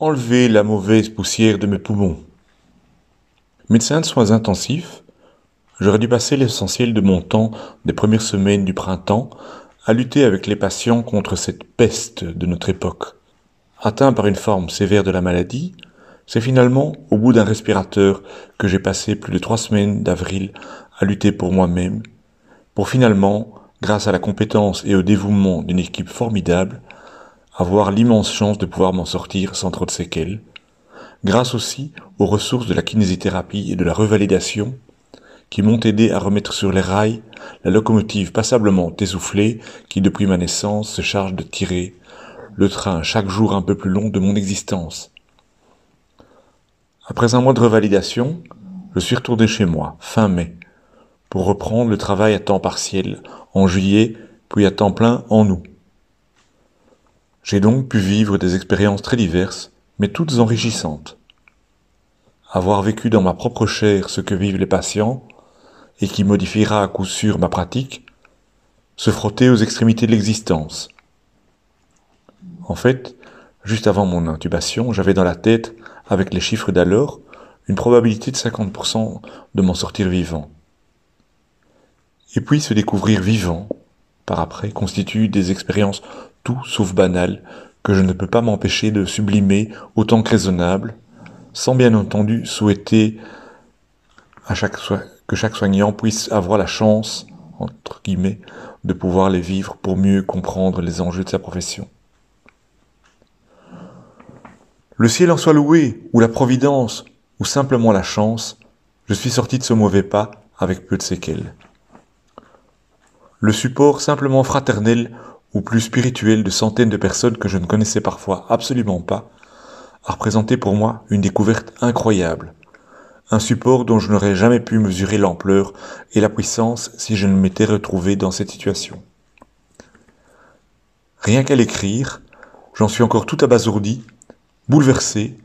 Enlever la mauvaise poussière de mes poumons. Médecin de soins intensifs, j'aurais dû passer l'essentiel de mon temps des premières semaines du printemps à lutter avec les patients contre cette peste de notre époque. Atteint par une forme sévère de la maladie, c'est finalement au bout d'un respirateur que j'ai passé plus de trois semaines d'avril à lutter pour moi-même, pour finalement, grâce à la compétence et au dévouement d'une équipe formidable, avoir l'immense chance de pouvoir m'en sortir sans trop de séquelles, grâce aussi aux ressources de la kinésithérapie et de la revalidation, qui m'ont aidé à remettre sur les rails la locomotive passablement essoufflée qui depuis ma naissance se charge de tirer le train chaque jour un peu plus long de mon existence. Après un mois de revalidation, je suis retourné chez moi, fin mai, pour reprendre le travail à temps partiel en juillet, puis à temps plein en août. J'ai donc pu vivre des expériences très diverses, mais toutes enrichissantes. Avoir vécu dans ma propre chair ce que vivent les patients, et qui modifiera à coup sûr ma pratique, se frotter aux extrémités de l'existence. En fait, juste avant mon intubation, j'avais dans la tête, avec les chiffres d'alors, une probabilité de 50% de m'en sortir vivant. Et puis se découvrir vivant, par après, constitue des expériences tout sauf banal, que je ne peux pas m'empêcher de sublimer autant que raisonnable, sans bien entendu souhaiter que chaque soignant puisse avoir la chance, entre guillemets, de pouvoir les vivre pour mieux comprendre les enjeux de sa profession. Le ciel en soit loué, ou la providence, ou simplement la chance, je suis sorti de ce mauvais pas avec peu de séquelles. Le support simplement fraternel ou plus spirituel de centaines de personnes que je ne connaissais parfois absolument pas, a représenté pour moi une découverte incroyable, un support dont je n'aurais jamais pu mesurer l'ampleur et la puissance si je ne m'étais retrouvé dans cette situation. Rien qu'à l'écrire, j'en suis encore tout abasourdi, bouleversé,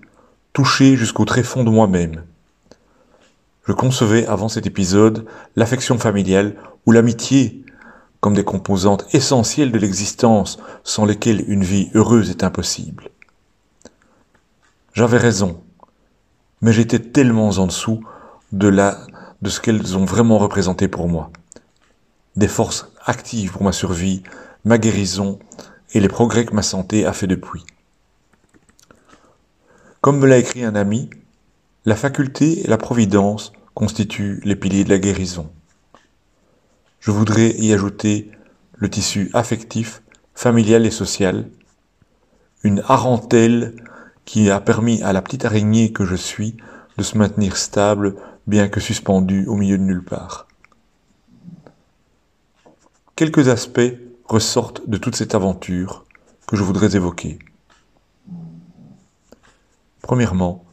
touché jusqu'au tréfonds de moi-même. Je concevais avant cet épisode l'affection familiale ou l'amitié comme des composantes essentielles de l'existence sans lesquelles une vie heureuse est impossible. J'avais raison, mais j'étais tellement en dessous de, la, de ce qu'elles ont vraiment représenté pour moi. Des forces actives pour ma survie, ma guérison et les progrès que ma santé a fait depuis. Comme me l'a écrit un ami, la faculté et la providence constituent les piliers de la guérison. Je voudrais y ajouter le tissu affectif, familial et social, une arentelle qui a permis à la petite araignée que je suis de se maintenir stable, bien que suspendue au milieu de nulle part. Quelques aspects ressortent de toute cette aventure que je voudrais évoquer. Premièrement,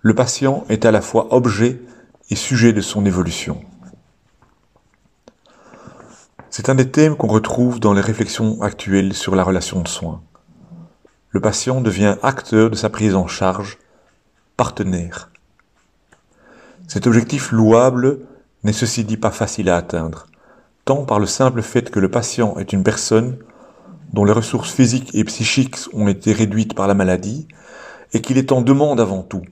le patient est à la fois objet et sujet de son évolution. C'est un des thèmes qu'on retrouve dans les réflexions actuelles sur la relation de soins. Le patient devient acteur de sa prise en charge, partenaire. Cet objectif louable n'est ceci dit pas facile à atteindre, tant par le simple fait que le patient est une personne dont les ressources physiques et psychiques ont été réduites par la maladie, et qu'il est en demande avant tout.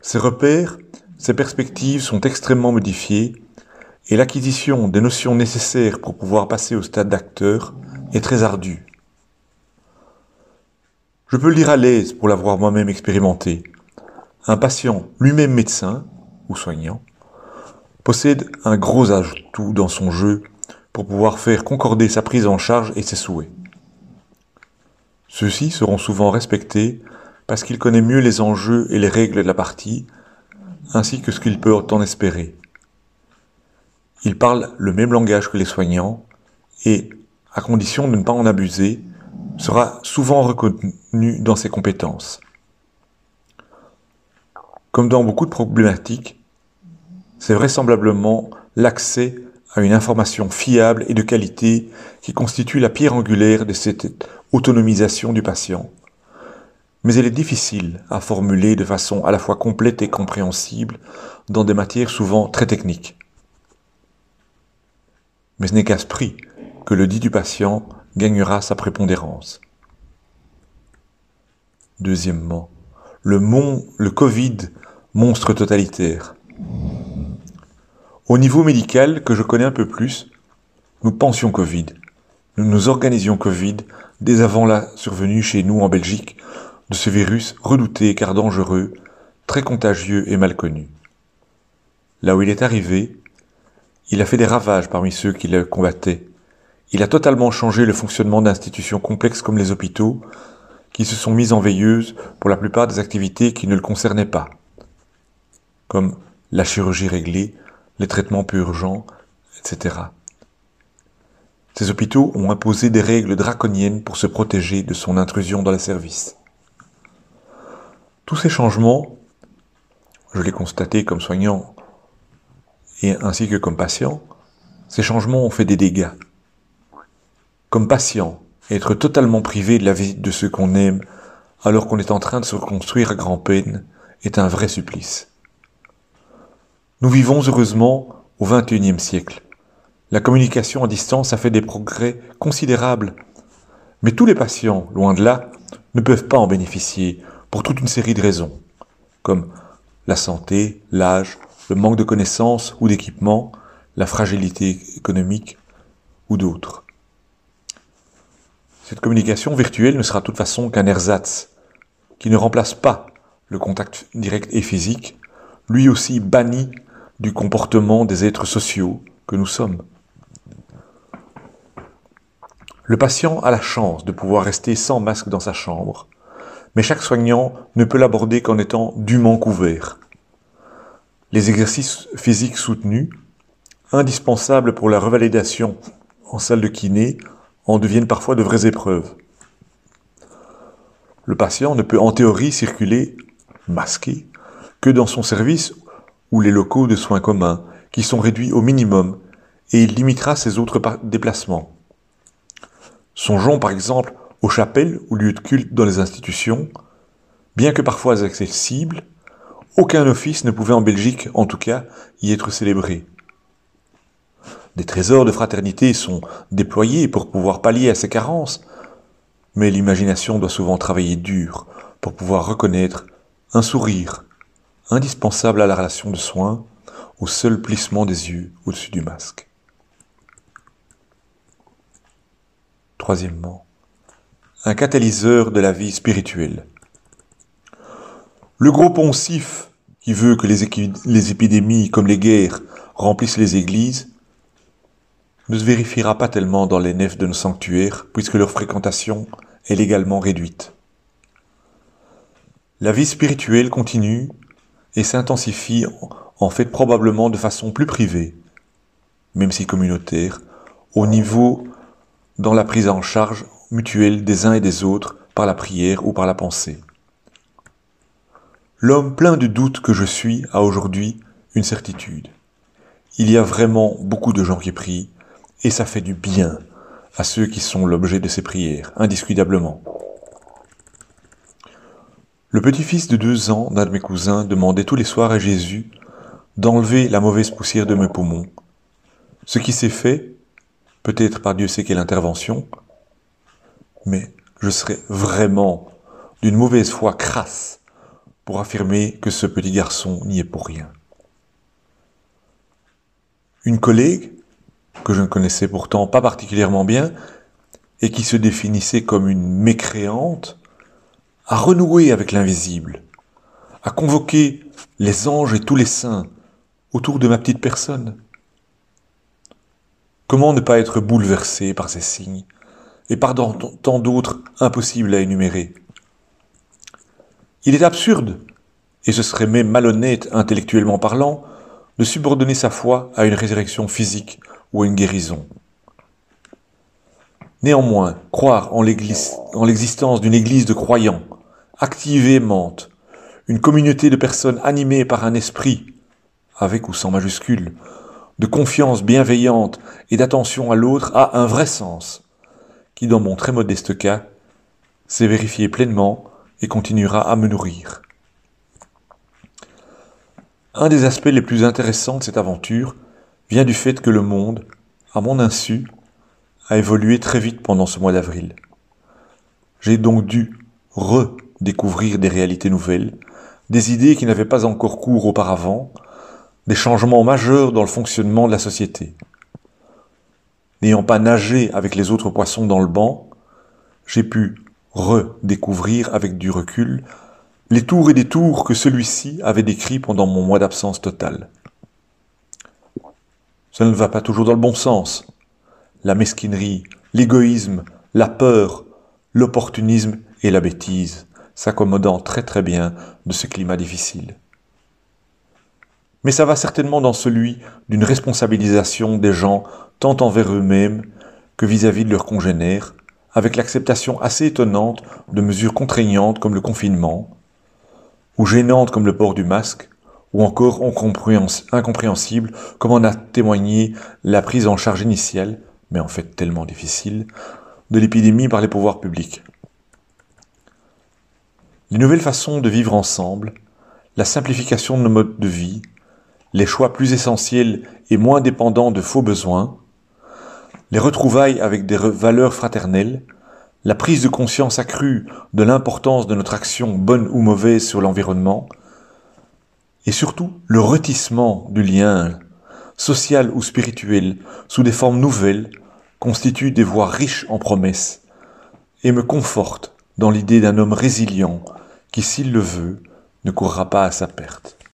Ses repères, ses perspectives sont extrêmement modifiées, et l'acquisition des notions nécessaires pour pouvoir passer au stade d'acteur est très ardue. Je peux le dire à l'aise pour l'avoir moi-même expérimenté. Un patient, lui-même médecin ou soignant, possède un gros ajout dans son jeu pour pouvoir faire concorder sa prise en charge et ses souhaits. Ceux-ci seront souvent respectés parce qu'il connaît mieux les enjeux et les règles de la partie, ainsi que ce qu'il peut en espérer. Il parle le même langage que les soignants et, à condition de ne pas en abuser, sera souvent reconnu dans ses compétences. Comme dans beaucoup de problématiques, c'est vraisemblablement l'accès à une information fiable et de qualité qui constitue la pierre angulaire de cette autonomisation du patient. Mais elle est difficile à formuler de façon à la fois complète et compréhensible dans des matières souvent très techniques mais ce n'est qu'à ce prix que le dit du patient gagnera sa prépondérance. Deuxièmement, le, mon, le Covid, monstre totalitaire. Au niveau médical, que je connais un peu plus, nous pensions Covid. Nous nous organisions Covid dès avant la survenue chez nous en Belgique de ce virus redouté car dangereux, très contagieux et mal connu. Là où il est arrivé, il a fait des ravages parmi ceux qui le combattaient. Il a totalement changé le fonctionnement d'institutions complexes comme les hôpitaux, qui se sont mises en veilleuse pour la plupart des activités qui ne le concernaient pas, comme la chirurgie réglée, les traitements peu urgents, etc. Ces hôpitaux ont imposé des règles draconiennes pour se protéger de son intrusion dans les services. Tous ces changements, je l'ai constaté comme soignant et ainsi que comme patient, ces changements ont fait des dégâts. Comme patient, être totalement privé de la visite de ceux qu'on aime alors qu'on est en train de se reconstruire à grand-peine est un vrai supplice. Nous vivons heureusement au XXIe siècle la communication à distance a fait des progrès considérables. Mais tous les patients, loin de là, ne peuvent pas en bénéficier pour toute une série de raisons, comme la santé, l'âge, le manque de connaissances ou d'équipement, la fragilité économique ou d'autres. Cette communication virtuelle ne sera de toute façon qu'un ersatz, qui ne remplace pas le contact direct et physique, lui aussi banni du comportement des êtres sociaux que nous sommes. Le patient a la chance de pouvoir rester sans masque dans sa chambre, mais chaque soignant ne peut l'aborder qu'en étant dûment couvert. Les exercices physiques soutenus, indispensables pour la revalidation en salle de kiné, en deviennent parfois de vraies épreuves. Le patient ne peut en théorie circuler masqué que dans son service ou les locaux de soins communs, qui sont réduits au minimum, et il limitera ses autres déplacements. Songeons par exemple aux chapelles ou lieux de culte dans les institutions. Bien que parfois accessibles, aucun office ne pouvait en Belgique, en tout cas, y être célébré. Des trésors de fraternité sont déployés pour pouvoir pallier à ces carences, mais l'imagination doit souvent travailler dur pour pouvoir reconnaître un sourire, indispensable à la relation de soins, au seul plissement des yeux au-dessus du masque. Troisièmement, un catalyseur de la vie spirituelle. Le gros poncif qui veut que les, épidémies comme les guerres remplissent les églises ne se vérifiera pas tellement dans les nefs de nos sanctuaires puisque leur fréquentation est légalement réduite. La vie spirituelle continue et s'intensifie en fait probablement de façon plus privée, même si communautaire, au niveau dans la prise en charge mutuelle des uns et des autres par la prière ou par la pensée. L'homme plein de doutes que je suis a aujourd'hui une certitude. Il y a vraiment beaucoup de gens qui prient, et ça fait du bien à ceux qui sont l'objet de ces prières, indiscutablement. Le petit-fils de deux ans d'un de mes cousins demandait tous les soirs à Jésus d'enlever la mauvaise poussière de mes poumons. Ce qui s'est fait, peut-être par Dieu sait quelle intervention, mais je serais vraiment d'une mauvaise foi crasse pour affirmer que ce petit garçon n'y est pour rien. Une collègue, que je ne connaissais pourtant pas particulièrement bien, et qui se définissait comme une mécréante, a renoué avec l'invisible, a convoqué les anges et tous les saints autour de ma petite personne. Comment ne pas être bouleversé par ces signes et par tant d'autres impossibles à énumérer? Il est absurde, et ce serait même malhonnête intellectuellement parlant, de subordonner sa foi à une résurrection physique ou à une guérison. Néanmoins, croire en l'existence d'une église de croyants, active et aimante, une communauté de personnes animées par un esprit, avec ou sans majuscule, de confiance bienveillante et d'attention à l'autre a un vrai sens, qui dans mon très modeste cas s'est vérifié pleinement et continuera à me nourrir. Un des aspects les plus intéressants de cette aventure vient du fait que le monde, à mon insu, a évolué très vite pendant ce mois d'avril. J'ai donc dû redécouvrir des réalités nouvelles, des idées qui n'avaient pas encore cours auparavant, des changements majeurs dans le fonctionnement de la société. N'ayant pas nagé avec les autres poissons dans le banc, j'ai pu redécouvrir avec du recul les tours et des tours que celui-ci avait décrits pendant mon mois d'absence totale. Ça ne va pas toujours dans le bon sens. La mesquinerie, l'égoïsme, la peur, l'opportunisme et la bêtise, s'accommodant très très bien de ce climat difficile. Mais ça va certainement dans celui d'une responsabilisation des gens tant envers eux-mêmes que vis-à-vis de leurs congénères, avec l'acceptation assez étonnante de mesures contraignantes comme le confinement, ou gênantes comme le port du masque, ou encore incompréhensibles comme en a témoigné la prise en charge initiale, mais en fait tellement difficile, de l'épidémie par les pouvoirs publics. Les nouvelles façons de vivre ensemble, la simplification de nos modes de vie, les choix plus essentiels et moins dépendants de faux besoins, les retrouvailles avec des valeurs fraternelles, la prise de conscience accrue de l'importance de notre action bonne ou mauvaise sur l'environnement, et surtout le retissement du lien, social ou spirituel, sous des formes nouvelles, constituent des voies riches en promesses, et me confortent dans l'idée d'un homme résilient qui, s'il le veut, ne courra pas à sa perte.